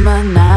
human